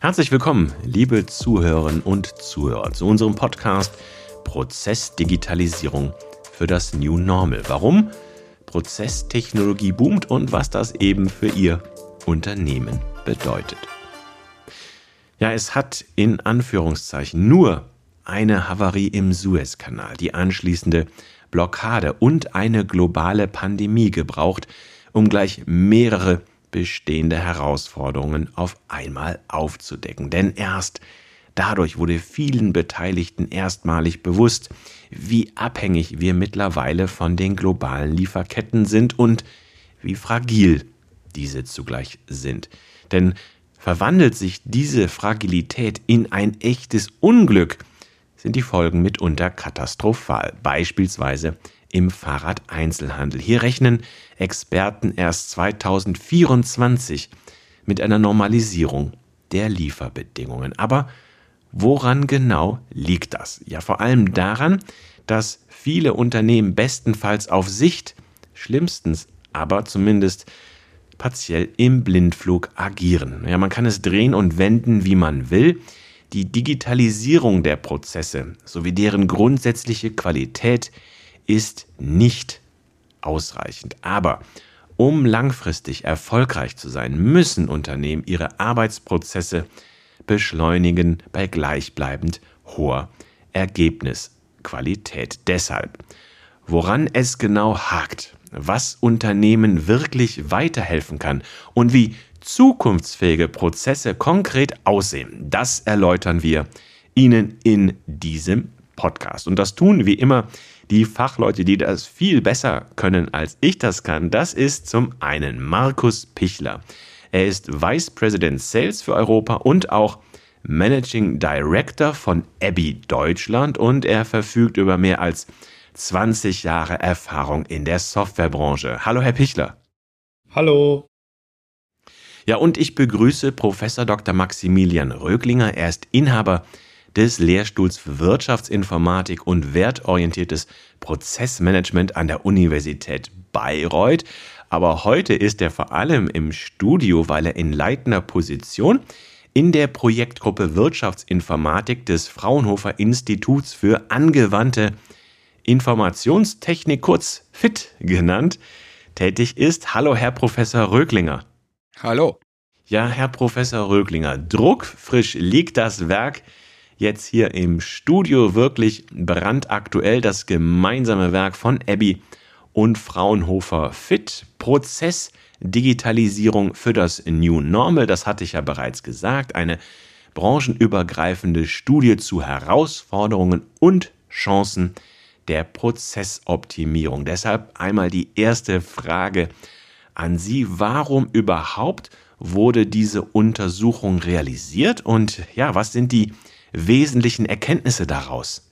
Herzlich willkommen, liebe Zuhörerinnen und Zuhörer, zu unserem Podcast Prozessdigitalisierung für das New Normal. Warum Prozesstechnologie boomt und was das eben für Ihr Unternehmen bedeutet. Ja, es hat in Anführungszeichen nur eine Havarie im Suezkanal, die anschließende Blockade und eine globale Pandemie gebraucht, um gleich mehrere bestehende Herausforderungen auf einmal aufzudecken. Denn erst dadurch wurde vielen Beteiligten erstmalig bewusst, wie abhängig wir mittlerweile von den globalen Lieferketten sind und wie fragil diese zugleich sind. Denn verwandelt sich diese Fragilität in ein echtes Unglück, sind die Folgen mitunter katastrophal. Beispielsweise im Fahrradeinzelhandel. Hier rechnen Experten erst 2024 mit einer Normalisierung der Lieferbedingungen. Aber woran genau liegt das? Ja, vor allem daran, dass viele Unternehmen bestenfalls auf Sicht, schlimmstens aber zumindest partiell im Blindflug agieren. Ja, man kann es drehen und wenden, wie man will. Die Digitalisierung der Prozesse sowie deren grundsätzliche Qualität ist nicht ausreichend. Aber um langfristig erfolgreich zu sein, müssen Unternehmen ihre Arbeitsprozesse beschleunigen bei gleichbleibend hoher Ergebnisqualität. Deshalb, woran es genau hakt, was Unternehmen wirklich weiterhelfen kann und wie zukunftsfähige Prozesse konkret aussehen, das erläutern wir Ihnen in diesem Podcast. Und das tun wie immer die Fachleute, die das viel besser können, als ich das kann. Das ist zum einen Markus Pichler. Er ist Vice President Sales für Europa und auch Managing Director von Abbey Deutschland und er verfügt über mehr als 20 Jahre Erfahrung in der Softwarebranche. Hallo, Herr Pichler. Hallo. Ja, und ich begrüße Professor Dr. Maximilian Röglinger. Er ist Inhaber des Lehrstuhls für Wirtschaftsinformatik und wertorientiertes Prozessmanagement an der Universität Bayreuth. Aber heute ist er vor allem im Studio, weil er in leitender Position in der Projektgruppe Wirtschaftsinformatik des Fraunhofer Instituts für angewandte Informationstechnik, kurz FIT genannt, tätig ist. Hallo, Herr Professor Röglinger. Hallo. Ja, Herr Professor Röglinger, druckfrisch liegt das Werk jetzt hier im Studio wirklich brandaktuell das gemeinsame Werk von Abby und Fraunhofer Fit Prozess Digitalisierung für das New Normal. Das hatte ich ja bereits gesagt. Eine branchenübergreifende Studie zu Herausforderungen und Chancen der Prozessoptimierung. Deshalb einmal die erste Frage an Sie. Warum überhaupt wurde diese Untersuchung realisiert? Und ja, was sind die wesentlichen Erkenntnisse daraus?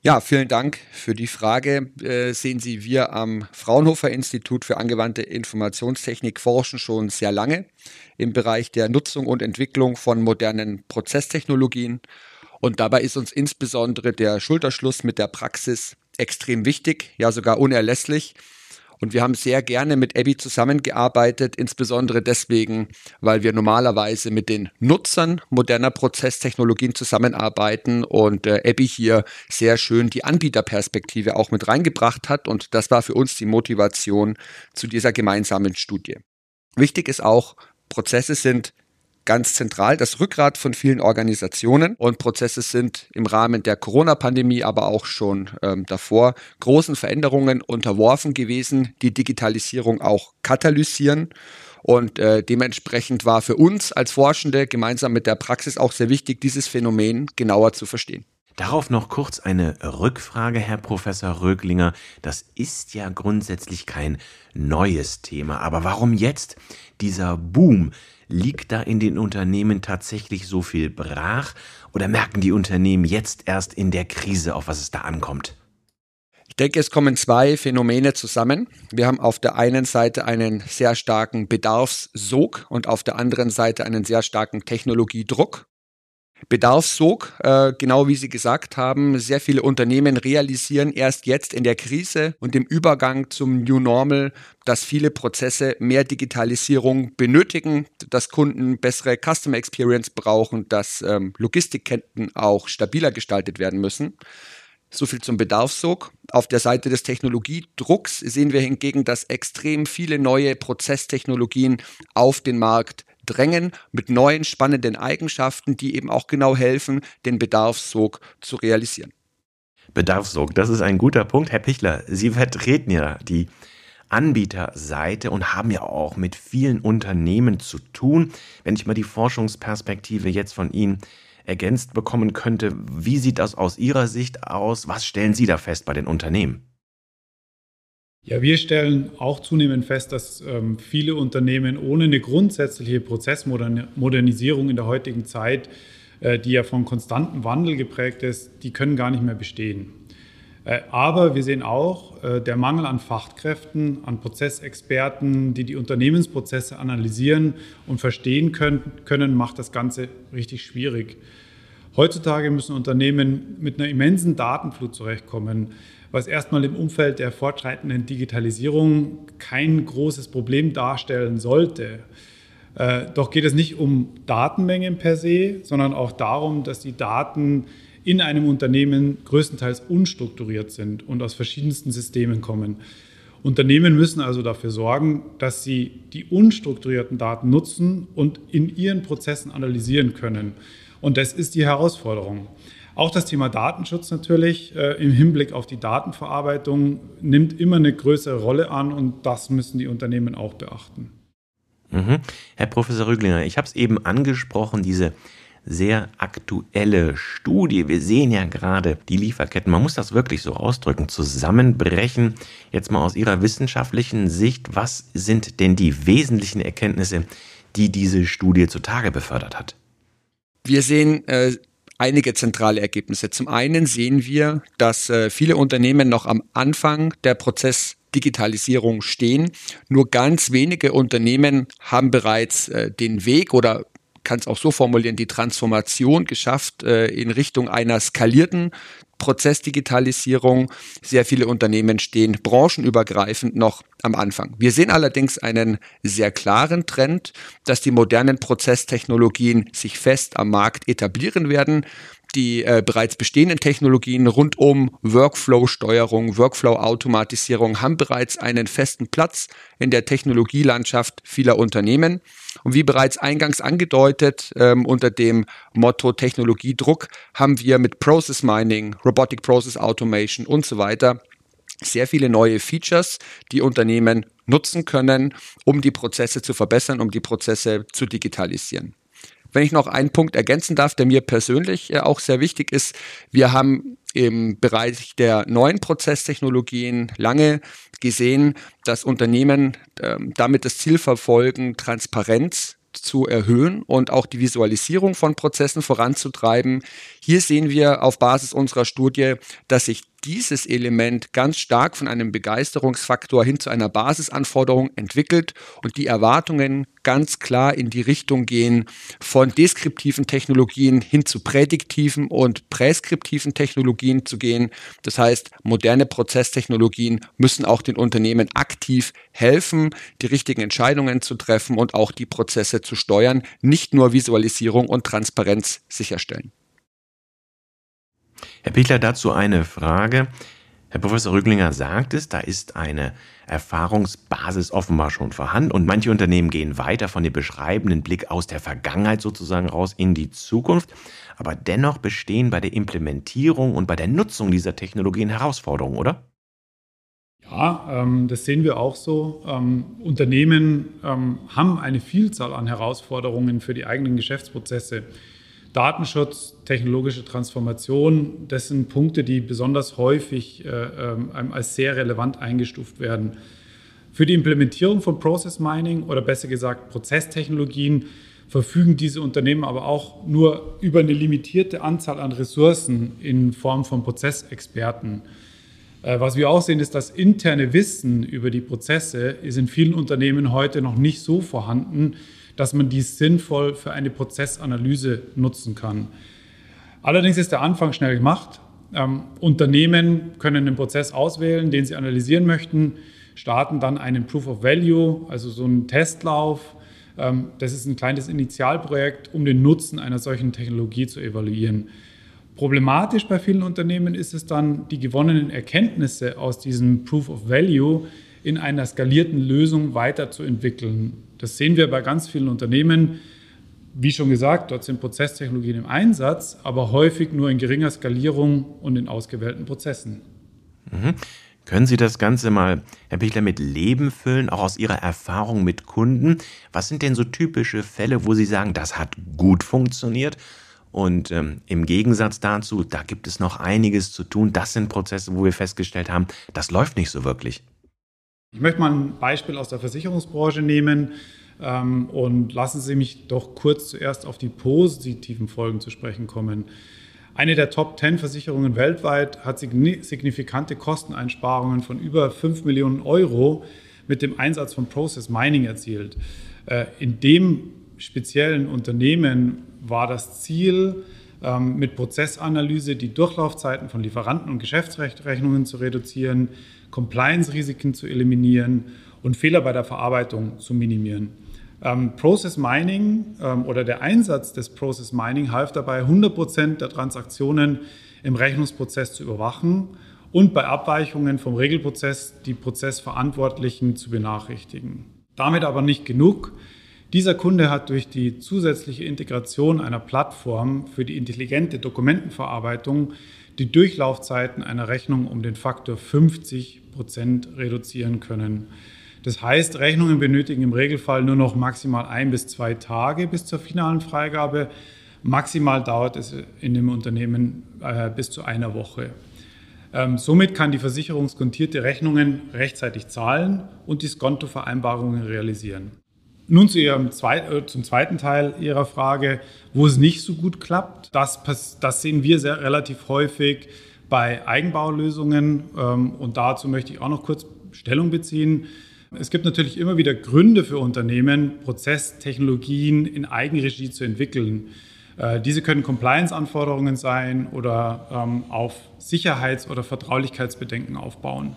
Ja, vielen Dank für die Frage. Äh, sehen Sie, wir am Fraunhofer Institut für angewandte Informationstechnik forschen schon sehr lange im Bereich der Nutzung und Entwicklung von modernen Prozesstechnologien. Und dabei ist uns insbesondere der Schulterschluss mit der Praxis extrem wichtig, ja sogar unerlässlich. Und wir haben sehr gerne mit Abby zusammengearbeitet, insbesondere deswegen, weil wir normalerweise mit den Nutzern moderner Prozesstechnologien zusammenarbeiten und äh, Abby hier sehr schön die Anbieterperspektive auch mit reingebracht hat. Und das war für uns die Motivation zu dieser gemeinsamen Studie. Wichtig ist auch, Prozesse sind ganz zentral, das Rückgrat von vielen Organisationen und Prozesse sind im Rahmen der Corona-Pandemie, aber auch schon ähm, davor großen Veränderungen unterworfen gewesen, die Digitalisierung auch katalysieren. Und äh, dementsprechend war für uns als Forschende gemeinsam mit der Praxis auch sehr wichtig, dieses Phänomen genauer zu verstehen. Darauf noch kurz eine Rückfrage, Herr Professor Röglinger. Das ist ja grundsätzlich kein neues Thema, aber warum jetzt dieser Boom Liegt da in den Unternehmen tatsächlich so viel brach oder merken die Unternehmen jetzt erst in der Krise, auf was es da ankommt? Ich denke, es kommen zwei Phänomene zusammen. Wir haben auf der einen Seite einen sehr starken Bedarfssog und auf der anderen Seite einen sehr starken Technologiedruck. Bedarfssog, äh, genau wie Sie gesagt haben, sehr viele Unternehmen realisieren erst jetzt in der Krise und im Übergang zum New Normal, dass viele Prozesse mehr Digitalisierung benötigen, dass Kunden bessere Customer Experience brauchen, dass ähm, Logistikketten auch stabiler gestaltet werden müssen. So viel zum Bedarfssog. Auf der Seite des Technologiedrucks sehen wir hingegen, dass extrem viele neue Prozesstechnologien auf den Markt drängen mit neuen spannenden Eigenschaften, die eben auch genau helfen, den Bedarfssog zu realisieren. Bedarfssog, das ist ein guter Punkt. Herr Pichler, Sie vertreten ja die Anbieterseite und haben ja auch mit vielen Unternehmen zu tun. Wenn ich mal die Forschungsperspektive jetzt von Ihnen ergänzt bekommen könnte, wie sieht das aus Ihrer Sicht aus? Was stellen Sie da fest bei den Unternehmen? Ja, wir stellen auch zunehmend fest, dass ähm, viele Unternehmen ohne eine grundsätzliche Prozessmodernisierung in der heutigen Zeit, äh, die ja von konstantem Wandel geprägt ist, die können gar nicht mehr bestehen. Äh, aber wir sehen auch, äh, der Mangel an Fachkräften, an Prozessexperten, die die Unternehmensprozesse analysieren und verstehen können, können macht das Ganze richtig schwierig. Heutzutage müssen Unternehmen mit einer immensen Datenflut zurechtkommen was erstmal im Umfeld der fortschreitenden Digitalisierung kein großes Problem darstellen sollte. Äh, doch geht es nicht um Datenmengen per se, sondern auch darum, dass die Daten in einem Unternehmen größtenteils unstrukturiert sind und aus verschiedensten Systemen kommen. Unternehmen müssen also dafür sorgen, dass sie die unstrukturierten Daten nutzen und in ihren Prozessen analysieren können. Und das ist die Herausforderung. Auch das Thema Datenschutz natürlich äh, im Hinblick auf die Datenverarbeitung nimmt immer eine größere Rolle an und das müssen die Unternehmen auch beachten. Mhm. Herr Professor Rüglinger, ich habe es eben angesprochen, diese sehr aktuelle Studie. Wir sehen ja gerade die Lieferketten, man muss das wirklich so ausdrücken, zusammenbrechen. Jetzt mal aus Ihrer wissenschaftlichen Sicht, was sind denn die wesentlichen Erkenntnisse, die diese Studie zutage befördert hat? Wir sehen äh, einige zentrale Ergebnisse. Zum einen sehen wir, dass äh, viele Unternehmen noch am Anfang der Prozessdigitalisierung stehen. Nur ganz wenige Unternehmen haben bereits äh, den Weg oder kann es auch so formulieren, die Transformation geschafft äh, in Richtung einer skalierten Prozessdigitalisierung. Sehr viele Unternehmen stehen branchenübergreifend noch am Anfang. Wir sehen allerdings einen sehr klaren Trend, dass die modernen Prozesstechnologien sich fest am Markt etablieren werden die äh, bereits bestehenden Technologien rund um Workflow-Steuerung, Workflow-Automatisierung haben bereits einen festen Platz in der Technologielandschaft vieler Unternehmen. Und wie bereits eingangs angedeutet, ähm, unter dem Motto Technologiedruck haben wir mit Process Mining, Robotic Process Automation und so weiter sehr viele neue Features, die Unternehmen nutzen können, um die Prozesse zu verbessern, um die Prozesse zu digitalisieren. Wenn ich noch einen Punkt ergänzen darf, der mir persönlich äh, auch sehr wichtig ist, wir haben im Bereich der neuen Prozesstechnologien lange gesehen, dass Unternehmen ähm, damit das Ziel verfolgen, Transparenz zu erhöhen und auch die Visualisierung von Prozessen voranzutreiben. Hier sehen wir auf Basis unserer Studie, dass sich dieses Element ganz stark von einem Begeisterungsfaktor hin zu einer Basisanforderung entwickelt und die Erwartungen ganz klar in die Richtung gehen von deskriptiven Technologien hin zu prädiktiven und präskriptiven Technologien zu gehen. Das heißt, moderne Prozesstechnologien müssen auch den Unternehmen aktiv helfen, die richtigen Entscheidungen zu treffen und auch die Prozesse zu steuern, nicht nur Visualisierung und Transparenz sicherstellen. Herr Pichler, dazu eine Frage. Herr Professor Rüglinger sagt es, da ist eine Erfahrungsbasis offenbar schon vorhanden und manche Unternehmen gehen weiter von dem beschreibenden Blick aus der Vergangenheit sozusagen raus in die Zukunft. Aber dennoch bestehen bei der Implementierung und bei der Nutzung dieser Technologien Herausforderungen, oder? Ja, ähm, das sehen wir auch so. Ähm, Unternehmen ähm, haben eine Vielzahl an Herausforderungen für die eigenen Geschäftsprozesse. Datenschutz, technologische Transformation, das sind Punkte, die besonders häufig äh, ähm, als sehr relevant eingestuft werden. Für die Implementierung von Process Mining oder besser gesagt Prozesstechnologien verfügen diese Unternehmen aber auch nur über eine limitierte Anzahl an Ressourcen in Form von Prozessexperten. Äh, was wir auch sehen, ist, dass interne Wissen über die Prozesse ist in vielen Unternehmen heute noch nicht so vorhanden, dass man die sinnvoll für eine Prozessanalyse nutzen kann. Allerdings ist der Anfang schnell gemacht. Ähm, Unternehmen können den Prozess auswählen, den sie analysieren möchten, starten dann einen Proof of Value, also so einen Testlauf. Ähm, das ist ein kleines Initialprojekt, um den Nutzen einer solchen Technologie zu evaluieren. Problematisch bei vielen Unternehmen ist es dann, die gewonnenen Erkenntnisse aus diesem Proof of Value in einer skalierten Lösung weiterzuentwickeln. Das sehen wir bei ganz vielen Unternehmen. Wie schon gesagt, dort sind Prozesstechnologien im Einsatz, aber häufig nur in geringer Skalierung und in ausgewählten Prozessen. Mhm. Können Sie das Ganze mal, Herr Pichler, mit Leben füllen, auch aus Ihrer Erfahrung mit Kunden? Was sind denn so typische Fälle, wo Sie sagen, das hat gut funktioniert? Und ähm, im Gegensatz dazu, da gibt es noch einiges zu tun. Das sind Prozesse, wo wir festgestellt haben, das läuft nicht so wirklich. Ich möchte mal ein Beispiel aus der Versicherungsbranche nehmen und lassen Sie mich doch kurz zuerst auf die positiven Folgen zu sprechen kommen. Eine der Top 10 Versicherungen weltweit hat signifikante Kosteneinsparungen von über 5 Millionen Euro mit dem Einsatz von Process Mining erzielt. Äh, in dem speziellen Unternehmen war das Ziel, ähm, mit Prozessanalyse die Durchlaufzeiten von Lieferanten und Geschäftsrechnungen zu reduzieren, Compliance-Risiken zu eliminieren und Fehler bei der Verarbeitung zu minimieren. Ähm, Process Mining ähm, oder der Einsatz des Process Mining half dabei, 100 Prozent der Transaktionen im Rechnungsprozess zu überwachen und bei Abweichungen vom Regelprozess die Prozessverantwortlichen zu benachrichtigen. Damit aber nicht genug. Dieser Kunde hat durch die zusätzliche Integration einer Plattform für die intelligente Dokumentenverarbeitung die Durchlaufzeiten einer Rechnung um den Faktor 50 Prozent reduzieren können. Das heißt, Rechnungen benötigen im Regelfall nur noch maximal ein bis zwei Tage bis zur finalen Freigabe. Maximal dauert es in dem Unternehmen äh, bis zu einer Woche. Ähm, somit kann die Versicherung skontierte Rechnungen rechtzeitig zahlen und die Skontovereinbarungen realisieren. Nun zu ihrem zweit, äh, zum zweiten Teil Ihrer Frage, wo es nicht so gut klappt. Das, das sehen wir sehr relativ häufig bei Eigenbaulösungen ähm, und dazu möchte ich auch noch kurz Stellung beziehen. Es gibt natürlich immer wieder Gründe für Unternehmen, Prozesstechnologien in Eigenregie zu entwickeln. Äh, diese können Compliance-Anforderungen sein oder ähm, auf Sicherheits- oder Vertraulichkeitsbedenken aufbauen.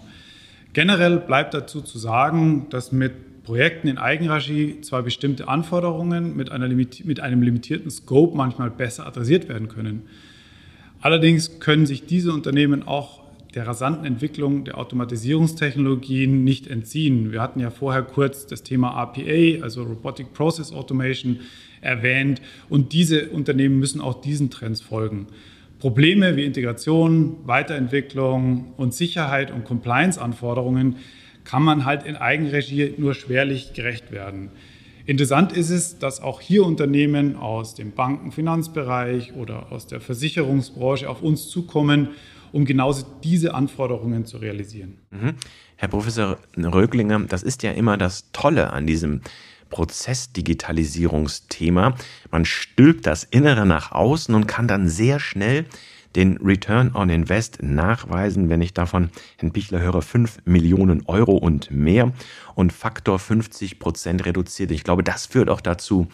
Generell bleibt dazu zu sagen, dass mit Projekten in Eigenregie zwar bestimmte Anforderungen mit, mit einem limitierten Scope manchmal besser adressiert werden können. Allerdings können sich diese Unternehmen auch der rasanten Entwicklung der Automatisierungstechnologien nicht entziehen. Wir hatten ja vorher kurz das Thema RPA, also Robotic Process Automation, erwähnt und diese Unternehmen müssen auch diesen Trends folgen. Probleme wie Integration, Weiterentwicklung und Sicherheit und Compliance-Anforderungen kann man halt in Eigenregie nur schwerlich gerecht werden. Interessant ist es, dass auch hier Unternehmen aus dem Bankenfinanzbereich oder aus der Versicherungsbranche auf uns zukommen um genauso diese Anforderungen zu realisieren. Mhm. Herr Professor Röglinger, das ist ja immer das Tolle an diesem Prozessdigitalisierungsthema. Man stülpt das Innere nach außen und kann dann sehr schnell den Return on Invest nachweisen, wenn ich davon Herrn Pichler höre, 5 Millionen Euro und mehr und Faktor 50 Prozent reduziert. Ich glaube, das führt auch dazu,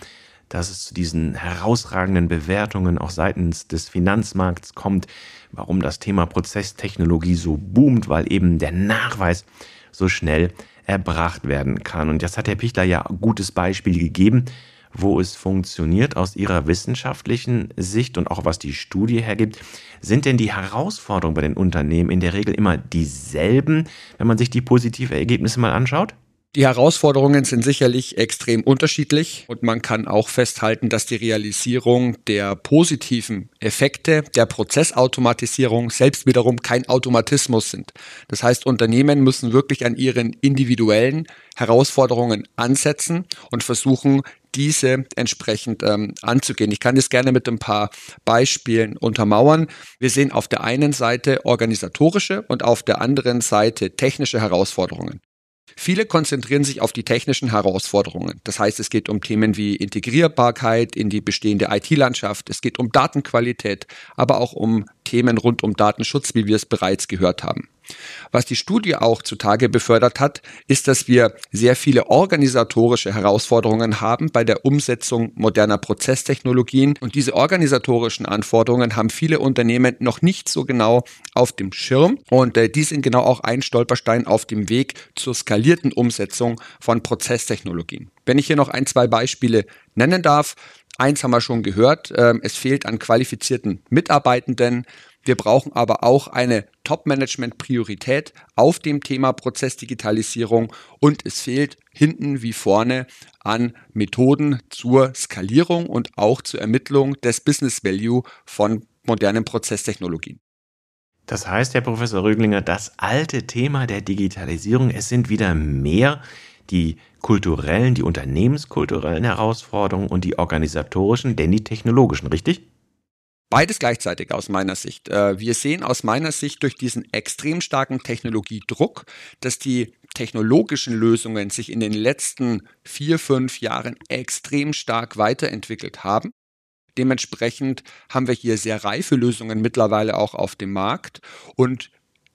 dass es zu diesen herausragenden Bewertungen auch seitens des Finanzmarkts kommt, warum das Thema Prozesstechnologie so boomt, weil eben der Nachweis so schnell erbracht werden kann. Und das hat Herr Pichler ja ein gutes Beispiel gegeben, wo es funktioniert aus Ihrer wissenschaftlichen Sicht und auch was die Studie hergibt. Sind denn die Herausforderungen bei den Unternehmen in der Regel immer dieselben, wenn man sich die positiven Ergebnisse mal anschaut? Die Herausforderungen sind sicherlich extrem unterschiedlich und man kann auch festhalten, dass die Realisierung der positiven Effekte der Prozessautomatisierung selbst wiederum kein Automatismus sind. Das heißt, Unternehmen müssen wirklich an ihren individuellen Herausforderungen ansetzen und versuchen, diese entsprechend ähm, anzugehen. Ich kann das gerne mit ein paar Beispielen untermauern. Wir sehen auf der einen Seite organisatorische und auf der anderen Seite technische Herausforderungen. Viele konzentrieren sich auf die technischen Herausforderungen. Das heißt, es geht um Themen wie Integrierbarkeit in die bestehende IT-Landschaft, es geht um Datenqualität, aber auch um Themen rund um Datenschutz, wie wir es bereits gehört haben. Was die Studie auch zutage befördert hat, ist, dass wir sehr viele organisatorische Herausforderungen haben bei der Umsetzung moderner Prozesstechnologien. Und diese organisatorischen Anforderungen haben viele Unternehmen noch nicht so genau auf dem Schirm. Und äh, die sind genau auch ein Stolperstein auf dem Weg zur skalierten Umsetzung von Prozesstechnologien. Wenn ich hier noch ein, zwei Beispiele nennen darf, Eins haben wir schon gehört, ähm, es fehlt an qualifizierten Mitarbeitenden. Wir brauchen aber auch eine Top-Management-Priorität auf dem Thema Prozessdigitalisierung und es fehlt hinten wie vorne an Methoden zur Skalierung und auch zur Ermittlung des Business Value von modernen Prozesstechnologien. Das heißt, Herr Professor Rüglinger, das alte Thema der Digitalisierung, es sind wieder mehr die kulturellen, die unternehmenskulturellen Herausforderungen und die organisatorischen, denn die technologischen, richtig? Beides gleichzeitig aus meiner Sicht. Äh, wir sehen aus meiner Sicht durch diesen extrem starken Technologiedruck, dass die technologischen Lösungen sich in den letzten vier, fünf Jahren extrem stark weiterentwickelt haben. Dementsprechend haben wir hier sehr reife Lösungen mittlerweile auch auf dem Markt und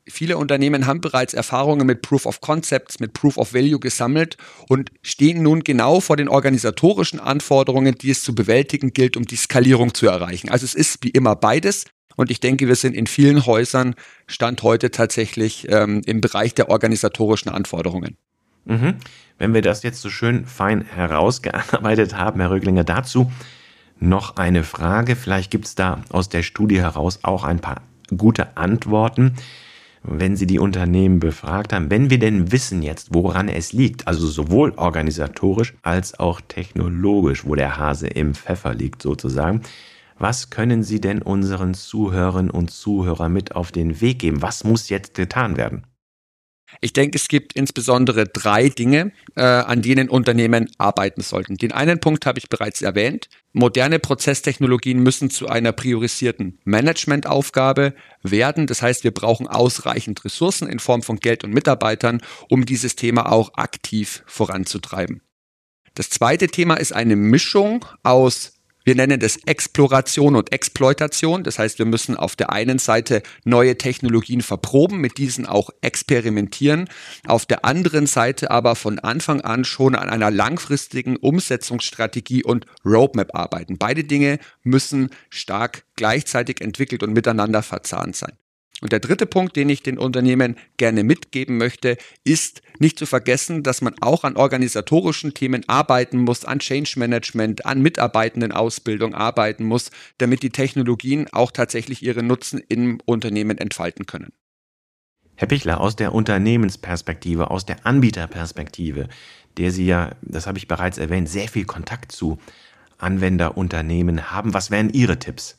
Viele Unternehmen haben bereits Erfahrungen mit Proof of Concepts, mit Proof of Value gesammelt und stehen nun genau vor den organisatorischen Anforderungen, die es zu bewältigen gilt, um die Skalierung zu erreichen. Also es ist wie immer beides. Und ich denke, wir sind in vielen Häusern Stand heute tatsächlich ähm, im Bereich der organisatorischen Anforderungen. Mhm. Wenn wir das jetzt so schön fein herausgearbeitet haben, Herr Röglinger, dazu noch eine Frage. Vielleicht gibt es da aus der Studie heraus auch ein paar gute Antworten wenn Sie die Unternehmen befragt haben, wenn wir denn wissen jetzt, woran es liegt, also sowohl organisatorisch als auch technologisch, wo der Hase im Pfeffer liegt sozusagen, was können Sie denn unseren Zuhörern und Zuhörern mit auf den Weg geben? Was muss jetzt getan werden? Ich denke, es gibt insbesondere drei Dinge, äh, an denen Unternehmen arbeiten sollten. Den einen Punkt habe ich bereits erwähnt. Moderne Prozesstechnologien müssen zu einer priorisierten Managementaufgabe werden. Das heißt, wir brauchen ausreichend Ressourcen in Form von Geld und Mitarbeitern, um dieses Thema auch aktiv voranzutreiben. Das zweite Thema ist eine Mischung aus wir nennen das Exploration und Exploitation. Das heißt, wir müssen auf der einen Seite neue Technologien verproben, mit diesen auch experimentieren. Auf der anderen Seite aber von Anfang an schon an einer langfristigen Umsetzungsstrategie und Roadmap arbeiten. Beide Dinge müssen stark gleichzeitig entwickelt und miteinander verzahnt sein. Und der dritte Punkt, den ich den Unternehmen gerne mitgeben möchte, ist nicht zu vergessen, dass man auch an organisatorischen Themen arbeiten muss, an Change Management, an Mitarbeitendenausbildung arbeiten muss, damit die Technologien auch tatsächlich ihre Nutzen im Unternehmen entfalten können. Herr Pichler, aus der Unternehmensperspektive, aus der Anbieterperspektive, der Sie ja, das habe ich bereits erwähnt, sehr viel Kontakt zu Anwenderunternehmen haben, was wären Ihre Tipps?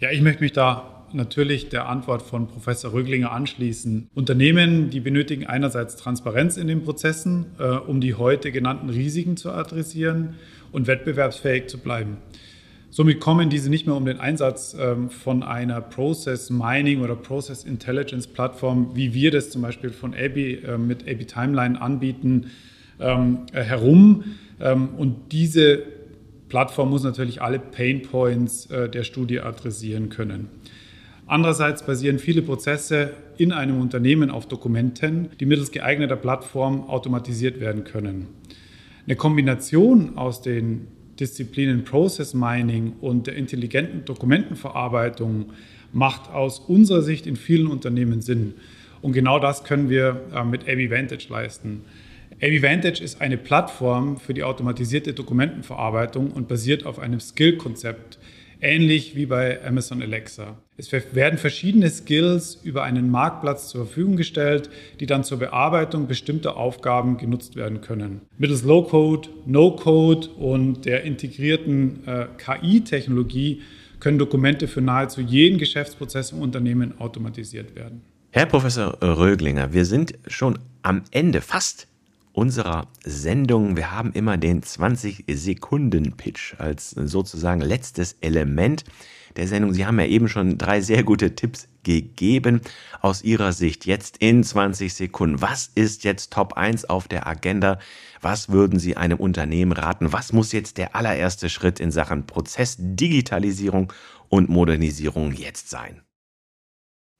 Ja, ich möchte mich da natürlich der Antwort von Professor Röglinger anschließen. Unternehmen, die benötigen einerseits Transparenz in den Prozessen, äh, um die heute genannten Risiken zu adressieren und wettbewerbsfähig zu bleiben. Somit kommen diese nicht mehr um den Einsatz ähm, von einer Process Mining oder Process Intelligence Plattform, wie wir das zum Beispiel von ABI äh, mit ABI Timeline anbieten, ähm, äh, herum. Ähm, und diese Plattform muss natürlich alle Pain Points äh, der Studie adressieren können. Andererseits basieren viele Prozesse in einem Unternehmen auf Dokumenten, die mittels geeigneter Plattform automatisiert werden können. Eine Kombination aus den Disziplinen Process Mining und der intelligenten Dokumentenverarbeitung macht aus unserer Sicht in vielen Unternehmen Sinn. Und genau das können wir äh, mit AV Vantage leisten. AV Vantage ist eine Plattform für die automatisierte Dokumentenverarbeitung und basiert auf einem Skill-Konzept, ähnlich wie bei Amazon Alexa. Es werden verschiedene Skills über einen Marktplatz zur Verfügung gestellt, die dann zur Bearbeitung bestimmter Aufgaben genutzt werden können. Mittels Low-Code, No-Code und der integrierten äh, KI-Technologie können Dokumente für nahezu jeden Geschäftsprozess im Unternehmen automatisiert werden. Herr Professor Röglinger, wir sind schon am Ende fast unserer Sendung. Wir haben immer den 20-Sekunden-Pitch als sozusagen letztes Element der Sendung. Sie haben ja eben schon drei sehr gute Tipps gegeben aus Ihrer Sicht jetzt in 20 Sekunden. Was ist jetzt Top 1 auf der Agenda? Was würden Sie einem Unternehmen raten? Was muss jetzt der allererste Schritt in Sachen Prozessdigitalisierung und Modernisierung jetzt sein?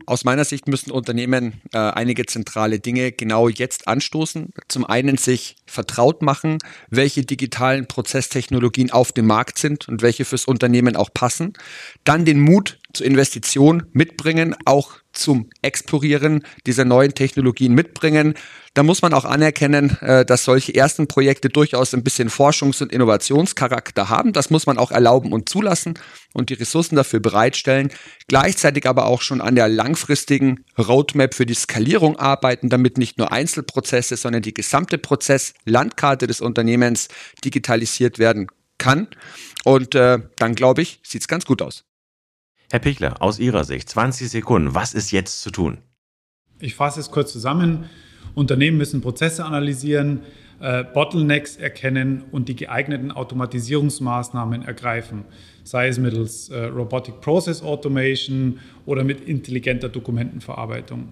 Aus meiner Sicht müssen Unternehmen äh, einige zentrale Dinge genau jetzt anstoßen. Zum einen sich vertraut machen, welche digitalen Prozesstechnologien auf dem Markt sind und welche fürs Unternehmen auch passen. Dann den Mut zur Investition mitbringen, auch zum Explorieren dieser neuen Technologien mitbringen. Da muss man auch anerkennen, äh, dass solche ersten Projekte durchaus ein bisschen Forschungs- und Innovationscharakter haben. Das muss man auch erlauben und zulassen und die Ressourcen dafür bereitstellen. Gleichzeitig aber auch schon an der langfristigen Roadmap für die Skalierung arbeiten, damit nicht nur Einzelprozesse, sondern die gesamte Prozesslandkarte des Unternehmens digitalisiert werden kann. Und äh, dann glaube ich, sieht es ganz gut aus. Herr Pichler, aus Ihrer Sicht, 20 Sekunden, was ist jetzt zu tun? Ich fasse es kurz zusammen. Unternehmen müssen Prozesse analysieren, äh, Bottlenecks erkennen und die geeigneten Automatisierungsmaßnahmen ergreifen, sei es mittels äh, Robotic Process Automation oder mit intelligenter Dokumentenverarbeitung.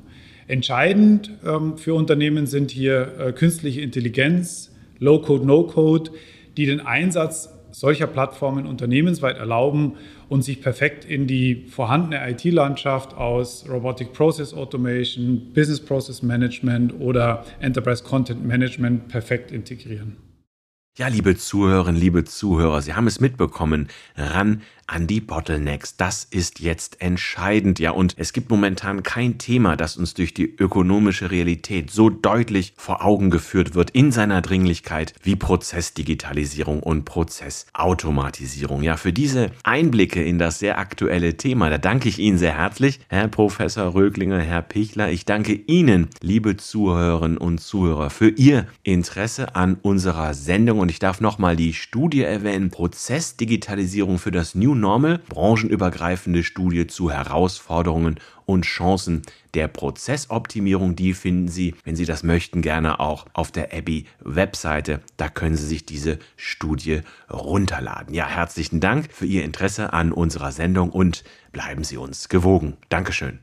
Entscheidend ähm, für Unternehmen sind hier äh, künstliche Intelligenz, Low-Code, No-Code, die den Einsatz solcher Plattformen unternehmensweit erlauben und sich perfekt in die vorhandene IT-Landschaft aus Robotic Process Automation, Business Process Management oder Enterprise Content Management perfekt integrieren. Ja, liebe Zuhörerinnen, liebe Zuhörer, Sie haben es mitbekommen. Ran an die Bottlenecks. Das ist jetzt entscheidend, ja. Und es gibt momentan kein Thema, das uns durch die ökonomische Realität so deutlich vor Augen geführt wird in seiner Dringlichkeit wie Prozessdigitalisierung und Prozessautomatisierung. Ja, für diese Einblicke in das sehr aktuelle Thema, da danke ich Ihnen sehr herzlich, Herr Professor Röglinger, Herr Pichler. Ich danke Ihnen, liebe Zuhörerinnen und Zuhörer, für Ihr Interesse an unserer Sendung. Und ich darf nochmal die Studie erwähnen, Prozessdigitalisierung für das New Normal, branchenübergreifende Studie zu Herausforderungen und Chancen der Prozessoptimierung. Die finden Sie, wenn Sie das möchten, gerne auch auf der Abby Webseite. Da können Sie sich diese Studie runterladen. Ja, herzlichen Dank für Ihr Interesse an unserer Sendung und bleiben Sie uns gewogen. Dankeschön.